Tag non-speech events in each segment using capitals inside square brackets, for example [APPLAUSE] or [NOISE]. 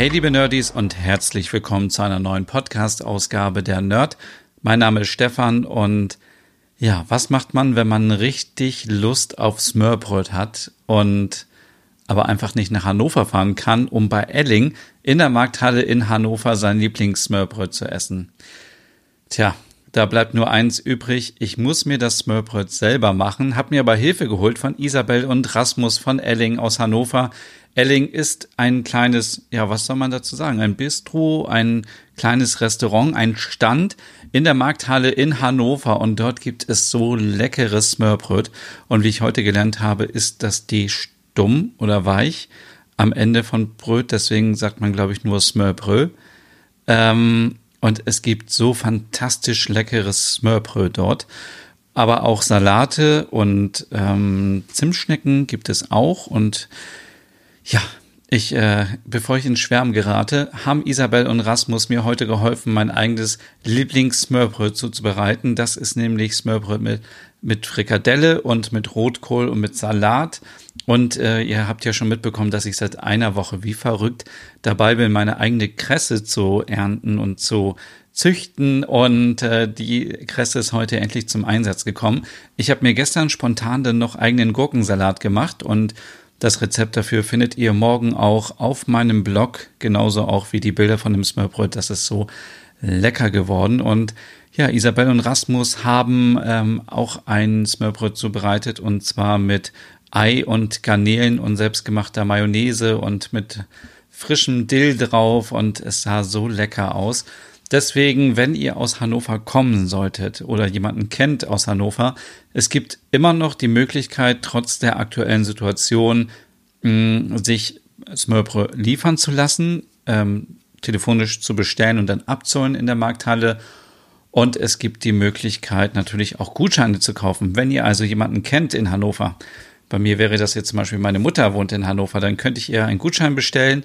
Hey liebe Nerdies und herzlich willkommen zu einer neuen Podcast-Ausgabe der Nerd. Mein Name ist Stefan und ja, was macht man, wenn man richtig Lust auf Smörbröt hat und aber einfach nicht nach Hannover fahren kann, um bei Elling in der Markthalle in Hannover sein Lieblingssmörbröt zu essen? Tja, da bleibt nur eins übrig. Ich muss mir das Smörbröt selber machen, habe mir aber Hilfe geholt von Isabel und Rasmus von Elling aus Hannover. Elling ist ein kleines, ja, was soll man dazu sagen? Ein Bistro, ein kleines Restaurant, ein Stand in der Markthalle in Hannover und dort gibt es so leckeres Smörbröt. Und wie ich heute gelernt habe, ist das die stumm oder weich am Ende von Bröt. Deswegen sagt man, glaube ich, nur Smörbröt. Ähm, und es gibt so fantastisch leckeres Smörbröt dort. Aber auch Salate und ähm, Zimtschnecken gibt es auch und ja, ich, äh, bevor ich in Schwärmen gerate, haben Isabel und Rasmus mir heute geholfen, mein eigenes Lieblings-Smørbröt zuzubereiten. Das ist nämlich Smørbröt mit, mit Frikadelle und mit Rotkohl und mit Salat. Und äh, ihr habt ja schon mitbekommen, dass ich seit einer Woche wie verrückt dabei bin, meine eigene Kresse zu ernten und zu züchten und äh, die Kresse ist heute endlich zum Einsatz gekommen. Ich habe mir gestern spontan dann noch eigenen Gurkensalat gemacht und das Rezept dafür findet ihr morgen auch auf meinem Blog, genauso auch wie die Bilder von dem Smørbröt. Das ist so lecker geworden. Und ja, Isabel und Rasmus haben ähm, auch ein Smørbröt zubereitet und zwar mit Ei und Garnelen und selbstgemachter Mayonnaise und mit frischem Dill drauf und es sah so lecker aus. Deswegen, wenn ihr aus Hannover kommen solltet oder jemanden kennt aus Hannover, es gibt immer noch die Möglichkeit, trotz der aktuellen Situation, mh, sich Smörbrö liefern zu lassen, ähm, telefonisch zu bestellen und dann abzuholen in der Markthalle. Und es gibt die Möglichkeit, natürlich auch Gutscheine zu kaufen. Wenn ihr also jemanden kennt in Hannover, bei mir wäre das jetzt zum Beispiel meine Mutter wohnt in Hannover, dann könnte ich ihr einen Gutschein bestellen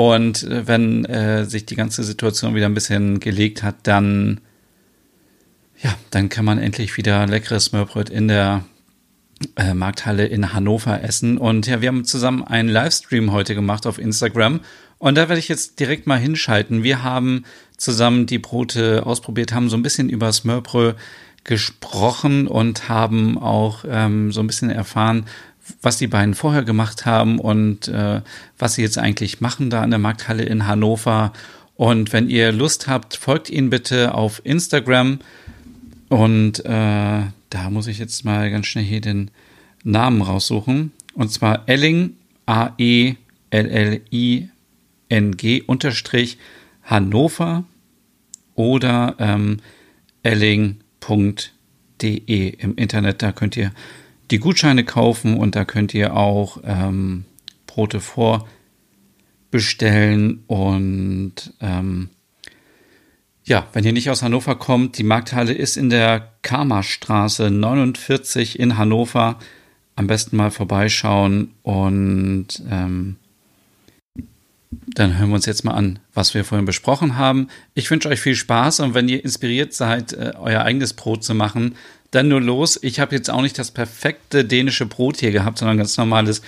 und äh, wenn äh, sich die ganze Situation wieder ein bisschen gelegt hat, dann ja, dann kann man endlich wieder leckeres Smørbröt in der äh, Markthalle in Hannover essen. Und ja, wir haben zusammen einen Livestream heute gemacht auf Instagram. Und da werde ich jetzt direkt mal hinschalten. Wir haben zusammen die Brote ausprobiert, haben so ein bisschen über Smørbrød gesprochen und haben auch ähm, so ein bisschen erfahren, was die beiden vorher gemacht haben und äh, was sie jetzt eigentlich machen da in der Markthalle in Hannover. Und wenn ihr Lust habt, folgt ihnen bitte auf Instagram. Und äh, da muss ich jetzt mal ganz schnell hier den Namen raussuchen. Und zwar Elling, A-E-L-L-I-N-G unterstrich Hannover oder ähm, elling.de im Internet. Da könnt ihr die Gutscheine kaufen und da könnt ihr auch ähm, Brote vorbestellen und ähm, ja, wenn ihr nicht aus Hannover kommt, die Markthalle ist in der Karmarstraße 49 in Hannover. Am besten mal vorbeischauen und ähm, dann hören wir uns jetzt mal an, was wir vorhin besprochen haben. Ich wünsche euch viel Spaß und wenn ihr inspiriert seid, äh, euer eigenes Brot zu machen, dann nur los. Ich habe jetzt auch nicht das perfekte dänische Brot hier gehabt, sondern ganz normales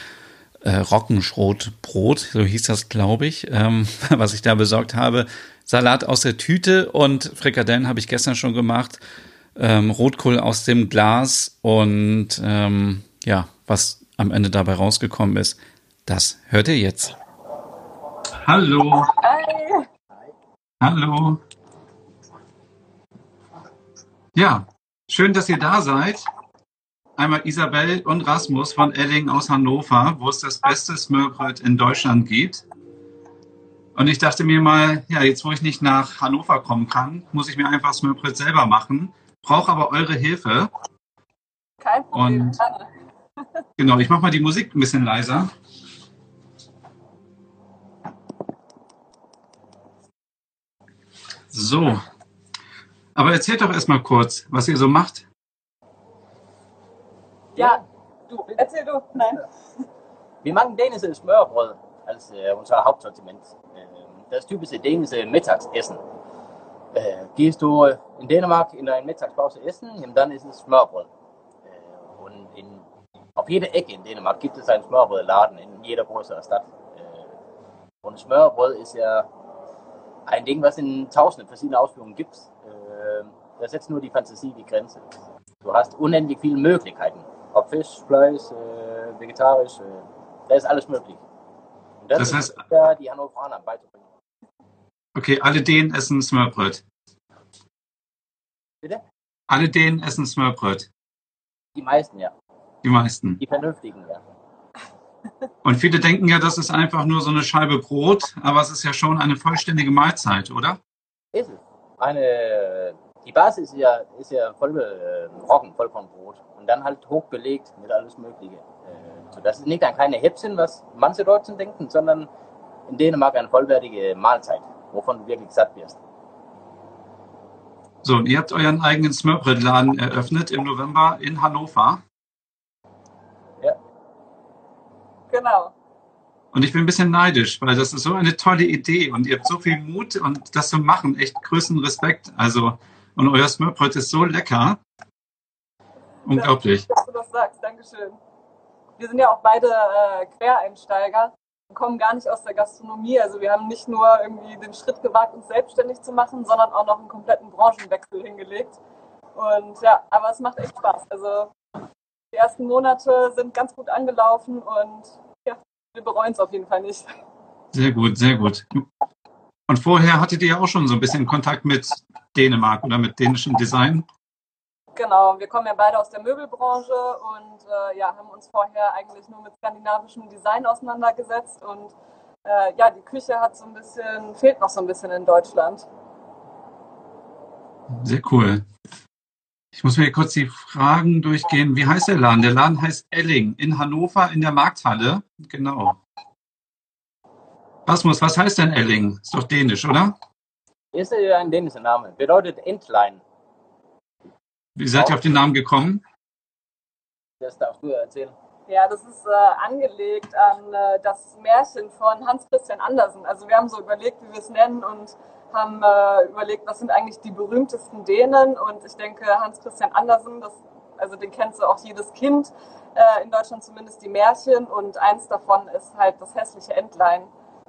äh, Roggenschrotbrot, so hieß das, glaube ich, ähm, [LAUGHS] was ich da besorgt habe. Salat aus der Tüte und Frikadellen habe ich gestern schon gemacht. Ähm, Rotkohl aus dem Glas und ähm, ja, was am Ende dabei rausgekommen ist, das hört ihr jetzt. Hallo. Hi. Hallo. Ja, Schön, dass ihr da seid. Einmal Isabel und Rasmus von Elling aus Hannover, wo es das beste Smørbrød in Deutschland gibt. Und ich dachte mir mal, ja, jetzt wo ich nicht nach Hannover kommen kann, muss ich mir einfach Smørbrød selber machen. Brauche aber eure Hilfe. Kein Problem. Und genau, ich mache mal die Musik ein bisschen leiser. So. Aber erzählt doch erstmal kurz, was ihr so macht. Ja, du, erzähl du. Nein. Wir machen dänische Smørbrød als äh, unser Hauptsortiment. Äh, das typische dänische Mittagsessen. Äh, gehst du in Dänemark in deine Mittagspause essen, dann ist es Smørbrød. Äh, und in, auf jeder Ecke in Dänemark gibt es einen Smørbrødladen in jeder größeren Stadt. Äh, und Smørbrød ist ja ein Ding, was in tausenden verschiedenen Ausführungen gibt. Äh, da setzt nur die Fantasie die Grenze. Du hast unendlich viele Möglichkeiten. Ob Fisch, Fleisch, äh, vegetarisch, äh, da ist alles möglich. Und das, Das ist heißt- ja die Hannoveraner beizubringen. Okay, alle Dänen essen Smørbrød. Bitte? Alle Dänen essen Smørbrød. Die meisten, ja. Die meisten. Die Vernünftigen, ja. Und viele denken ja, das ist einfach nur so eine Scheibe Brot, aber es ist ja schon eine vollständige Mahlzeit, oder? Ist es. Eine, die Basis ist ja, ist ja voll äh, Roggen, Vollkornbrot. Und dann halt hoch belegt mit alles Mögliche. Äh, so, das ist nicht ein kleiner Häppchen, was manche Deutschen denken, sondern in Dänemark eine vollwertige Mahlzeit, wovon du wirklich satt wirst. So, und ihr habt euren eigenen Smørbrødladen eröffnet im November in Hannover. Genau. Und ich bin ein bisschen neidisch, weil das ist so eine tolle Idee und ihr habt so viel Mut und das zu machen, echt größten Respekt. Also, und euer Smørbrød ist so lecker. Unglaublich. Dass du das sagst, Dankeschön. Wir sind ja auch beide äh, Quereinsteiger und kommen gar nicht aus der Gastronomie. Also wir haben nicht nur irgendwie den Schritt gewagt, uns selbstständig zu machen, sondern auch noch einen kompletten Branchenwechsel hingelegt. Und ja, aber es macht echt Spaß. Also die ersten Monate sind ganz gut angelaufen und ja, wir bereuen es auf jeden Fall nicht. Sehr gut, sehr gut. Und vorher hattet ihr ja auch schon so ein bisschen Kontakt mit Dänemark oder mit dänischem Design. Genau, wir kommen ja beide aus der Möbelbranche und äh, ja, haben uns vorher eigentlich nur mit skandinavischem Design auseinandergesetzt und äh, ja, die Küche hat so ein bisschen, fehlt noch so ein bisschen in Deutschland. Sehr cool. Ich muss mir kurz die Fragen durchgehen. Wie heißt der Laden? Der Laden heißt Elling in Hannover in der Markthalle. Genau. Rasmus, was heißt denn Elling? Ist doch dänisch, oder? Ist ja ein dänischer Name. Bedeutet Entlein. Wie seid ihr auf den Namen gekommen? Das darfst du erzählen. Ja, das ist äh, angelegt an äh, das Märchen von Hans Christian Andersen. Also wir haben so überlegt, wie wir es nennen und haben äh, überlegt, was sind eigentlich die berühmtesten Dänen und ich denke Hans Christian Andersen, das, also den kennt so auch jedes Kind, äh, in Deutschland zumindest die Märchen und eins davon ist halt das hässliche Entlein.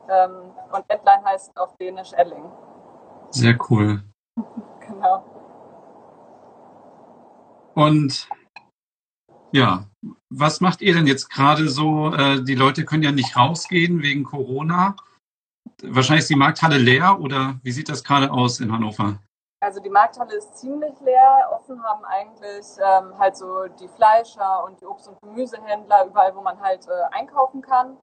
Ähm, und Entlein heißt auf Dänisch Elling. Sehr cool. [LAUGHS] Genau. Und ja, was macht ihr denn jetzt gerade so? Äh, die Leute können ja nicht rausgehen wegen Corona. Wahrscheinlich ist die Markthalle leer oder wie sieht das gerade aus in Hannover? Also die Markthalle ist ziemlich leer. Offen haben eigentlich ähm, halt so die Fleischer und die Obst- und Gemüsehändler, überall, wo man halt äh, einkaufen kann.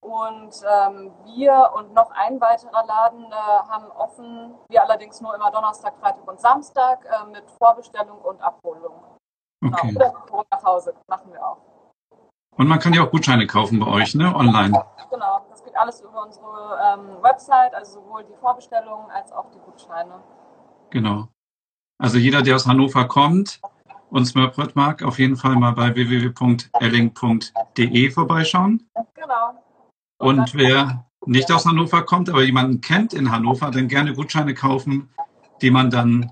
Und ähm, wir und noch ein weiterer Laden äh, haben offen, wir allerdings nur immer Donnerstag, Freitag und Samstag äh, mit Vorbestellung und Abholung. Genau. Okay. Oder Lieferung nach Hause machen wir auch. Und man kann ja auch Gutscheine kaufen bei euch, ne? Online. Genau, alles über unsere ähm, Website, also sowohl die Vorbestellungen als auch die Gutscheine. Genau. Also jeder, der aus Hannover kommt und Smørbrød mag, auf jeden Fall mal bei www.elling.de vorbeischauen. Genau. Und wer nicht aus Hannover kommt, aber jemanden kennt in Hannover, dann gerne Gutscheine kaufen, die man dann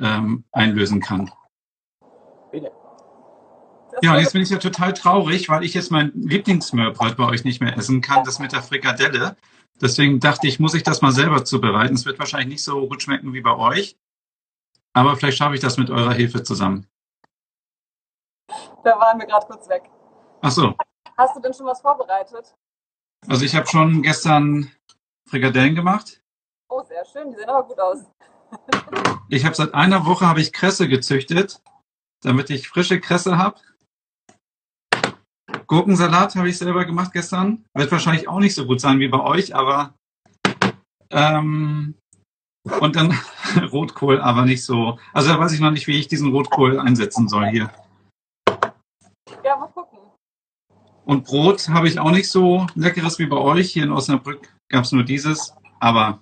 ähm, einlösen kann. Ja, und jetzt bin ich ja total traurig, weil ich jetzt mein Lieblingssmørbrød bei euch nicht mehr essen kann, das mit der Frikadelle. Deswegen dachte ich, muss ich das mal selber zubereiten. Es wird wahrscheinlich nicht so gut schmecken wie bei euch. Aber vielleicht schaffe ich das mit eurer Hilfe zusammen. Da waren wir gerade kurz weg. Ach so. Hast du denn schon was vorbereitet? Also ich habe schon gestern Frikadellen gemacht. Oh, sehr schön. Die sehen aber gut aus. Ich habe seit einer Woche habe ich Kresse gezüchtet, damit ich frische Kresse habe. Gurkensalat habe ich selber gemacht gestern. Wird wahrscheinlich auch nicht so gut sein wie bei euch, aber ähm, und dann [LAUGHS] Rotkohl, aber nicht so. Also da weiß ich noch nicht, wie ich diesen Rotkohl einsetzen soll hier. Ja, mal gucken. Und Brot habe ich auch nicht so leckeres wie bei euch. Hier in Osnabrück gab es nur dieses, aber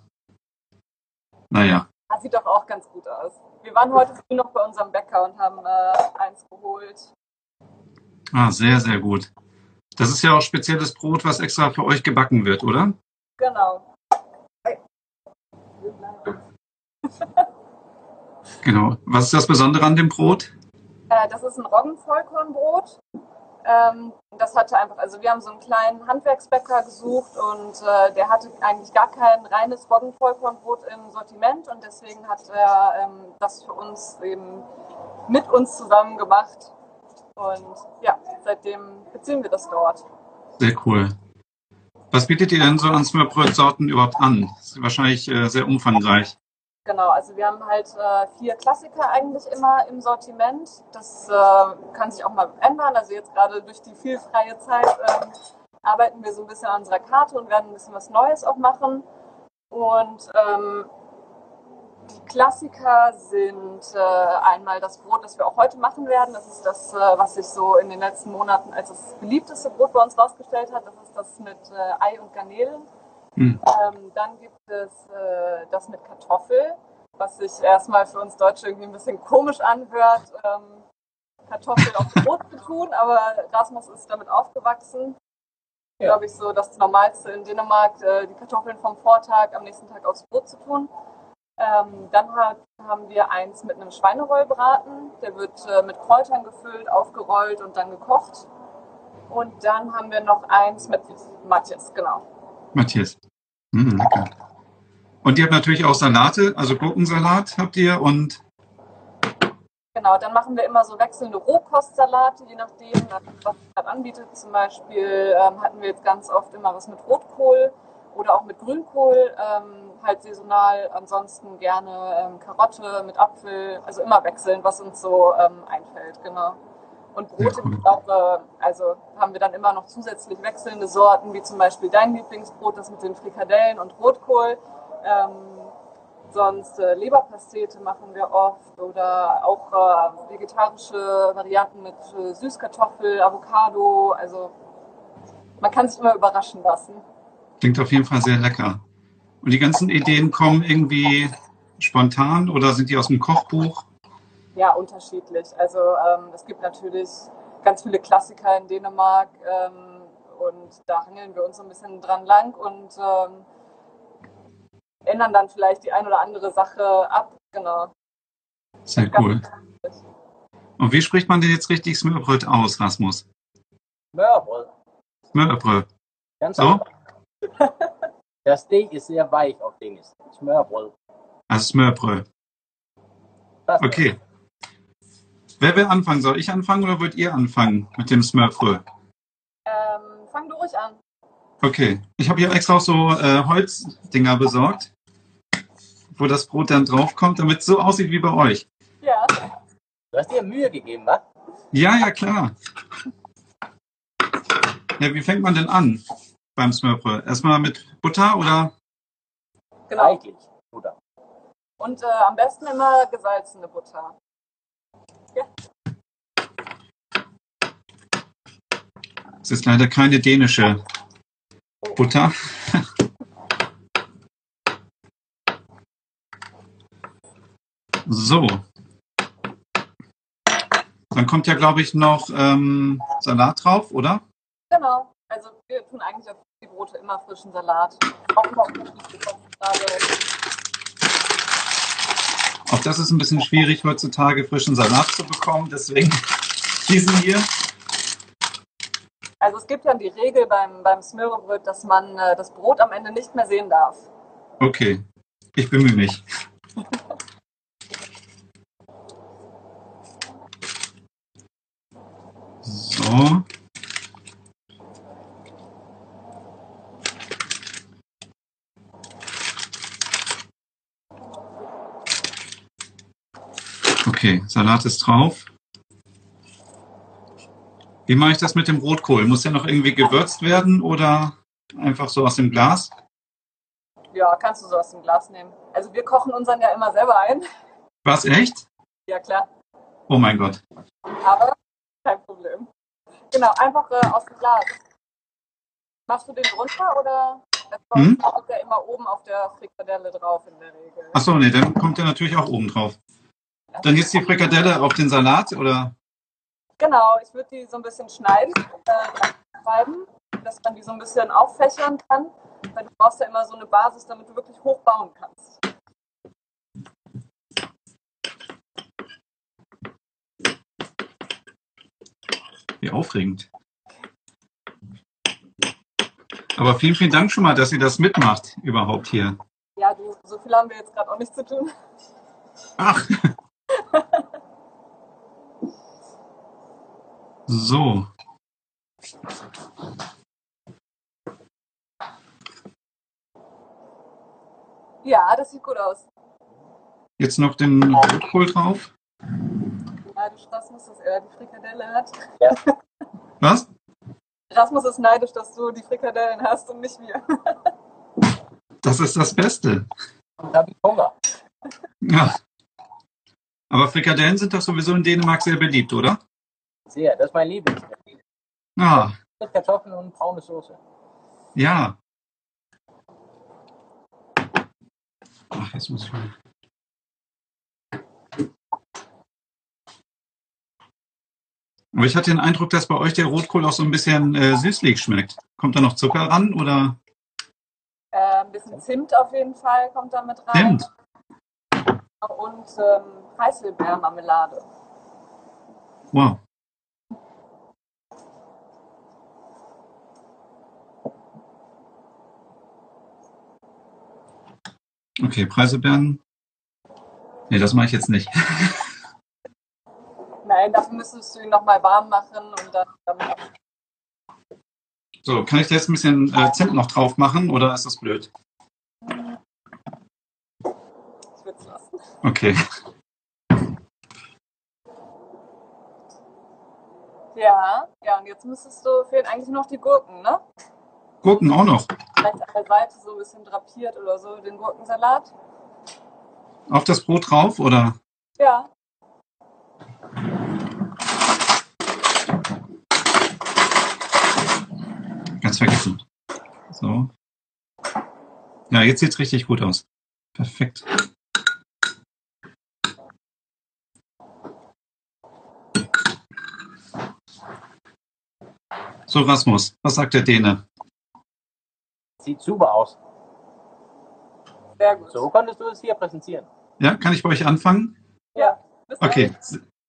naja. Das sieht doch auch ganz gut aus. Wir waren heute früh noch bei unserem Bäcker und haben äh, eins geholt. Ah, sehr, sehr gut. Das ist ja auch spezielles Brot, was extra für euch gebacken wird, oder? Genau. Genau. Was ist das Besondere an dem Brot? Äh, das ist ein Roggenvollkornbrot. Ähm, das hatte einfach, also wir haben so einen kleinen Handwerksbäcker gesucht und äh, der hatte eigentlich gar kein reines Roggenvollkornbrot im Sortiment und deswegen hat er ähm, das für uns eben mit uns zusammen gemacht. Und ja, seitdem beziehen wir das dort. Sehr cool. Was bietet ihr denn so an Smørbrød-Sorten überhaupt an? Das ist wahrscheinlich äh, sehr umfangreich. Genau, also wir haben halt äh, vier Klassiker eigentlich immer im Sortiment. Das äh, kann sich auch mal ändern. Also jetzt gerade durch die viel freie Zeit ähm, arbeiten wir so ein bisschen an unserer Karte und werden ein bisschen was Neues auch machen. Und ähm, die Klassiker sind äh, einmal das Brot, das wir auch heute machen werden. Das ist das, äh, was sich so in den letzten Monaten als das beliebteste Brot bei uns rausgestellt hat. Das ist das mit äh, Ei und Garnelen. Hm. Ähm, dann gibt es äh, das mit Kartoffel, was sich erstmal für uns Deutsche irgendwie ein bisschen komisch anhört, ähm, Kartoffel auf Brot zu tun, aber Rasmus ist damit aufgewachsen. Ja. Glaube ich, so das Normalste in Dänemark, äh, die Kartoffeln vom Vortag am nächsten Tag aufs Brot zu tun. Ähm, dann hat, haben wir eins mit einem Schweinerollbraten. Der wird äh, mit Kräutern gefüllt, aufgerollt und dann gekocht. Und dann haben wir noch eins mit Matjes, genau. Matthias. Hm, lecker. Und ihr habt natürlich auch Salate, also Gurkensalat habt ihr und Genau, dann machen wir immer so wechselnde Rohkostsalate, je nachdem, was es gerade anbietet. Zum Beispiel ähm, hatten wir jetzt ganz oft immer was mit Rotkohl oder auch mit Grünkohl, ähm, halt saisonal. Ansonsten gerne ähm, Karotte mit Apfel, also immer wechselnd, was uns so ähm, einfällt, genau. Und Brote, cool. auch, äh, also haben wir dann immer noch zusätzlich wechselnde Sorten, wie zum Beispiel dein Lieblingsbrot, das mit den Frikadellen und Rotkohl. Ähm, Sonst äh, Leberpastete machen wir oft oder auch äh, vegetarische Varianten mit äh, Süßkartoffel, Avocado. Also man kann sich immer überraschen lassen. Klingt auf jeden Fall sehr lecker. Und die ganzen Ideen kommen irgendwie spontan oder sind die aus dem Kochbuch? Ja, unterschiedlich. Also ähm, es gibt natürlich ganz viele Klassiker in Dänemark ähm, und da hangeln wir uns so ein bisschen dran lang und ähm, ändern dann vielleicht die ein oder andere Sache ab. Genau. Sehr cool. Und wie spricht man denn jetzt richtig Smørbrød aus, Rasmus? Smørbrød. Smørbrød. Ganz So? einfach. Das D ist sehr weich auf Dänisch. Smørbrød. Also Smørbrød. Das Okay. Wer will anfangen? Soll ich anfangen oder wollt ihr anfangen mit dem Smørbrød? Ähm, fang du ruhig an. Okay. Ich habe hier extra auch so äh, Holzdinger besorgt, wo das Brot dann draufkommt, damit es so aussieht wie bei euch. Ja. Du hast dir Mühe gegeben, wa? Ja, ja, klar. Ja, wie fängt man denn an beim Smørbrød? Erstmal mit Butter oder? Genau. Eigentlich. Oder? Und äh, am besten immer gesalzene Butter. Es ist leider keine dänische Butter. [LAUGHS] So. Dann kommt ja, glaube ich, noch ähm, Salat drauf, oder? Genau. Also wir tun eigentlich auf die Brote immer frischen Salat. Auch das ist ein bisschen schwierig heutzutage, frischen Salat zu bekommen. Deswegen diesen hier. Also es gibt ja die Regel beim, beim Smørrebrød, dass man äh, das Brot am Ende nicht mehr sehen darf. Okay, ich bemühe mich. [LAUGHS] So. Okay, Salat ist drauf. Wie mache ich das mit dem Rotkohl? Muss der noch irgendwie gewürzt werden oder einfach so aus dem Glas? Ja, kannst du so aus dem Glas nehmen. Also wir kochen unseren ja immer selber ein. Was, echt? Ja klar. Oh mein Gott. Aber kein Problem. Genau, einfach äh, aus dem Glas. Machst du den drunter oder? Hm? kommt ja immer oben auf der Frikadelle drauf in der Regel. Achso, nee, dann kommt der natürlich auch oben drauf. Dann jetzt die Frikadelle auf den Salat, oder? Genau, ich würde die so ein bisschen schneiden, äh, schreiben, dass man die so ein bisschen auffächern kann. Weil du brauchst ja immer so eine Basis, damit du wirklich hoch bauen kannst. Wie aufregend. Aber vielen, vielen Dank schon mal, dass ihr das mitmacht überhaupt hier. Ja, du, so viel haben wir jetzt gerade auch nicht zu tun. Ach. So. Ja, das sieht gut aus. Jetzt noch den Rotkohl drauf. Ja, du Rasmus, dass er die Frikadelle hat. Ja. Was? Rasmus ist neidisch, dass du die Frikadellen hast und nicht wir. Das ist das Beste. Und habe ich Hunger. Ja. Aber Frikadellen sind doch sowieso in Dänemark sehr beliebt, oder? Sehr, das ist mein Lieblingsgericht. Ah. Mit Kartoffeln und braune Soße. Ja. Ach, jetzt muss ich mal. Aber ich hatte den Eindruck, dass bei euch der Rotkohl auch so ein bisschen äh, süßlich schmeckt. Kommt da noch Zucker ran oder? Äh, ein bisschen Zimt auf jeden Fall kommt da mit rein. Zimt? Und ähm, Preiselbeermarmelade. Wow. Okay, Preiselbeeren. Nee, das mache ich jetzt nicht. [LAUGHS] Nein, dafür müsstest du ihn nochmal warm machen und dann damit So, kann ich da jetzt ein bisschen äh, Zimt noch drauf machen oder ist das blöd? Ich würde es lassen. Okay. Ja, ja, und jetzt müsstest du, fehlen eigentlich noch die Gurken, ne? Gurken auch noch. Vielleicht an der Seite so ein bisschen drapiert oder so, den Gurkensalat. Auf das Brot drauf oder? Ja. Ganz vergessen. So. Ja, jetzt sieht's richtig gut aus. Perfekt. So, Rasmus, was sagt der Däne? Sieht super aus. Sehr gut. So konntest du es hier präsentieren. Ja, kann ich bei euch anfangen? Ja. Okay,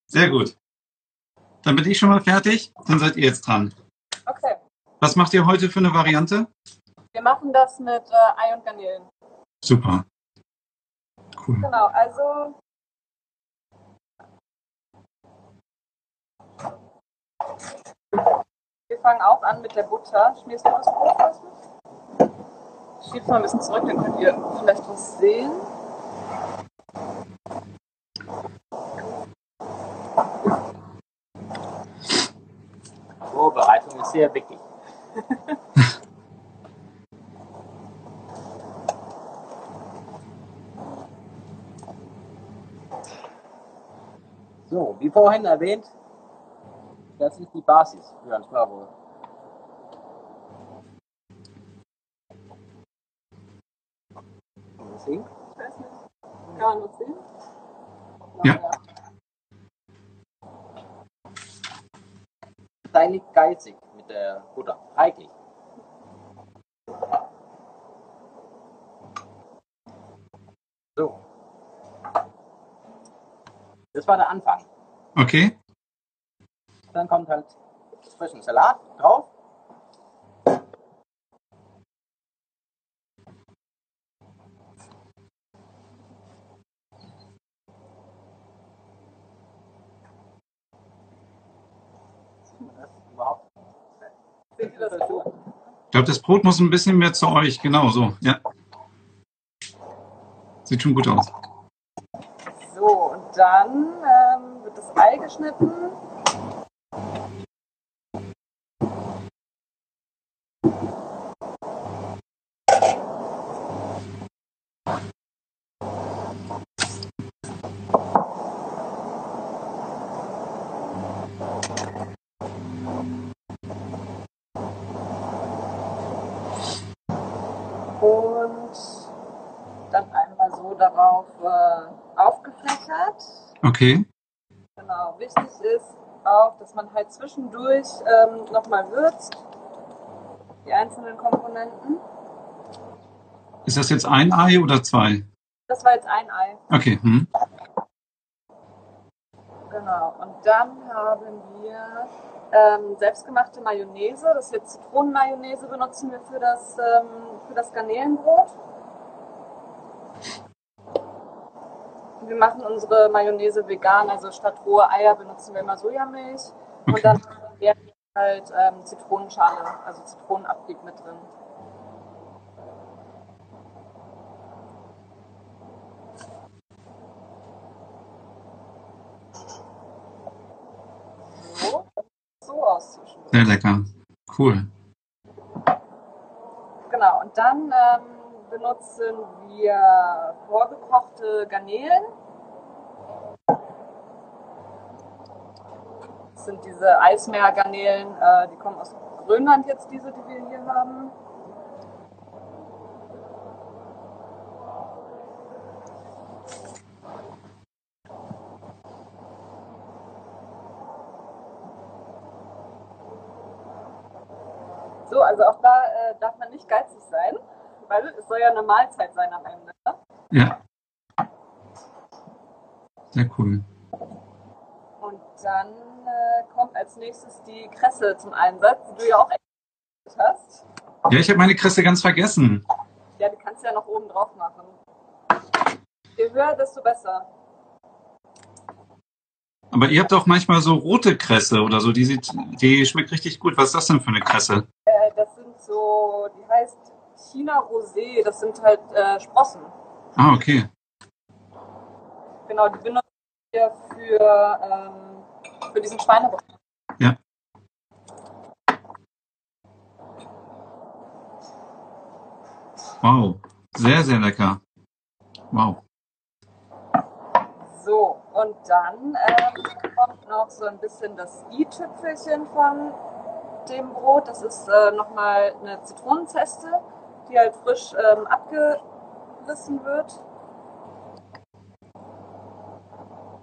sehr gut. Dann bin ich schon mal fertig, dann seid ihr jetzt dran. Okay. Was macht ihr heute für eine Variante? Wir machen das mit äh, Ei und Garnelen. Super. Cool. Genau, also wir fangen auch an mit der Butter. Schmierst du das Brot, du? Schieb's mal ein bisschen zurück, dann könnt ihr vielleicht was sehen. Vorbereitung ist sehr wichtig. [LAUGHS] so, wie vorhin erwähnt, das ist die Basis für ein Smørbrød. Kann man das sehen? Ich weiß nicht. Kann man das sehen? Ja. Sei nicht geizig mit der Butter. Eigentlich. So. Das war der Anfang. Okay. Dann kommt halt frischen Salat drauf. Ich glaube, das Brot muss ein bisschen mehr zu euch. Genau so. Ja. Sieht schon gut aus. So, und dann ähm, wird das Ei geschnitten. So darauf äh, aufgefächert. Okay. Genau, wichtig ist auch, dass man halt zwischendurch ähm, nochmal würzt, die einzelnen Komponenten. Ist das jetzt ein Ei oder zwei? Das war jetzt ein Ei. Okay. Hm. Genau. Und dann haben wir ähm, selbstgemachte Mayonnaise. Das ist jetzt Zitronenmayonnaise benutzen wir für das, ähm, für das Garnelenbrot. Wir machen unsere Mayonnaise vegan, also statt rohe Eier benutzen wir immer Sojamilch. Okay. Und dann haben wir halt ähm, Zitronenschale, also Zitronenabrieb mit drin. So, so aus. Sehr lecker. Cool. Genau, und dann ähm, benutzen wir vorgekochte Garnelen. Das sind diese Eismeergarnelen, äh, die kommen aus Grönland jetzt, diese, die wir hier haben. So, also auch da äh, darf man nicht geizig sein, weil es soll ja eine Mahlzeit sein am Ende. ne? Ja. Sehr cool. Und dann äh, kommt als nächstes die Kresse zum Einsatz, die du ja auch extra hast. Ja, ich habe meine Kresse ganz vergessen. Ja, die kannst du ja noch oben drauf machen. Je höher, desto besser. Aber ihr habt auch manchmal so rote Kresse oder so, die sieht, die schmeckt richtig gut. Was ist das denn für eine Kresse? Äh, das sind so, die heißt China Rosé, das sind halt äh, Sprossen. Ah, okay. Genau, die benutzen wir für, ähm, für diesen Schweinebrot. Ja. Wow. Sehr, sehr lecker. Wow. So, und dann ähm, kommt noch so ein bisschen das i-Tüpfelchen von dem Brot. Das ist äh, nochmal eine Zitronenzeste, die halt frisch ähm, abgerissen wird.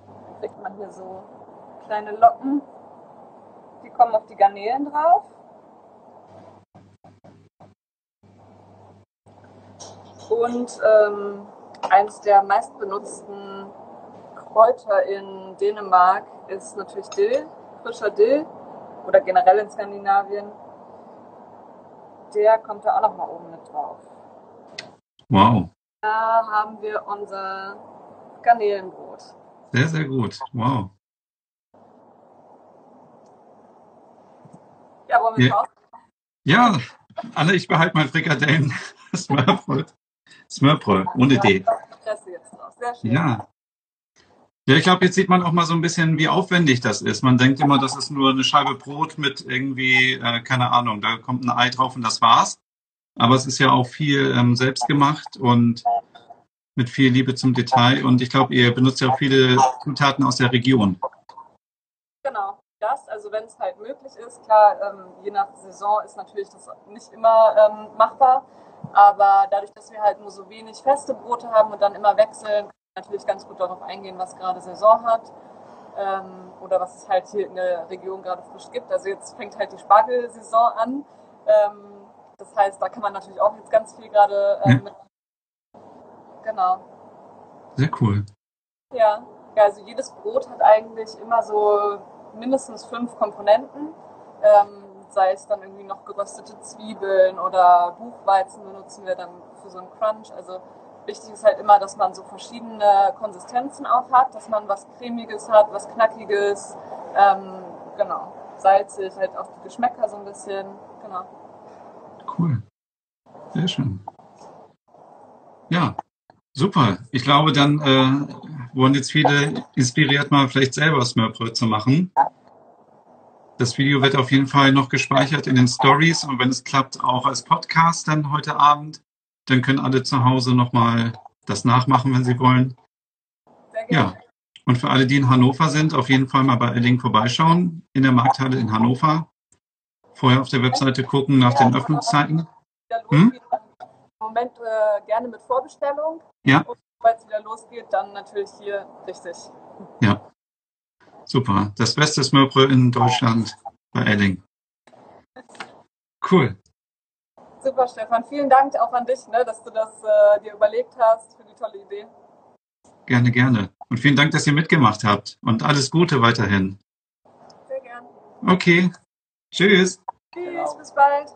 Dann kriegt man hier so kleine Locken. Die kommen auf die Garnelen drauf. Und ähm, eins der meistbenutzten Kräuter in Dänemark ist natürlich Dill, frischer Dill oder generell in Skandinavien. Der kommt da auch nochmal oben mit drauf. Wow. Da haben wir unser Garnelenbrot. Sehr, sehr gut. Wow. Ja, wollen wir Ja. Ja, alle, ich behalte mein Frikadellen. [LAUGHS] Smörbröt. Smörbröt, ohne D. Sehr schön. Ja. Ja, ich glaube, jetzt sieht man auch mal so ein bisschen, wie aufwendig das ist. Man denkt immer, das ist nur eine Scheibe Brot mit irgendwie, äh, keine Ahnung, da kommt ein Ei drauf und das war's. Aber es ist ja auch viel ähm, selbst gemacht und mit viel Liebe zum Detail. Und ich glaube, ihr benutzt ja auch viele Zutaten aus der Region. Genau, das, also wenn es halt möglich ist, klar, ähm, je nach Saison ist natürlich das nicht immer ähm, machbar, aber dadurch, dass wir halt nur so wenig feste Brote haben und dann immer wechseln, natürlich ganz gut darauf eingehen, was gerade Saison hat ähm, oder was es halt hier in der Region gerade frisch gibt. Also jetzt fängt halt die Spargelsaison an, ähm, das heißt, da kann man natürlich auch jetzt ganz viel gerade ähm, Ja. mit. Genau. Sehr cool. Ja, ja, also jedes Brot hat eigentlich immer so mindestens fünf Komponenten. Ähm, sei es dann irgendwie noch geröstete Zwiebeln oder Buchweizen benutzen wir dann für so einen Crunch. Also wichtig ist halt immer, dass man so verschiedene Konsistenzen auch hat, dass man was Cremiges hat, was Knackiges, ähm, genau, salzig, halt auch die Geschmäcker so ein bisschen, genau. Cool. Sehr schön. Ja, super. Ich glaube, dann äh, wurden jetzt viele inspiriert, mal vielleicht selber Smørbrød zu machen. Das Video wird auf jeden Fall noch gespeichert in den Stories und wenn es klappt, auch als Podcast dann heute Abend. Dann können alle zu Hause nochmal das nachmachen, wenn sie wollen. Sehr gerne. Ja. Und für alle, die in Hannover sind, auf jeden Fall mal bei Elling vorbeischauen, in der Markthalle in Hannover. Vorher auf der Webseite gucken nach den Öffnungszeiten. Hm? Moment äh, gerne mit Vorbestellung. Ja. Und sobald es wieder losgeht, dann natürlich hier richtig. Ja. Super. Das beste Smørbrød in Deutschland bei Edding. Cool. Super, Stefan. Vielen Dank auch an dich, ne, dass du das äh, dir überlegt hast für die tolle Idee. Gerne, gerne. Und vielen Dank, dass ihr mitgemacht habt. Und alles Gute weiterhin. Sehr gern. Okay. Tschüss. Tschüss, bis bald.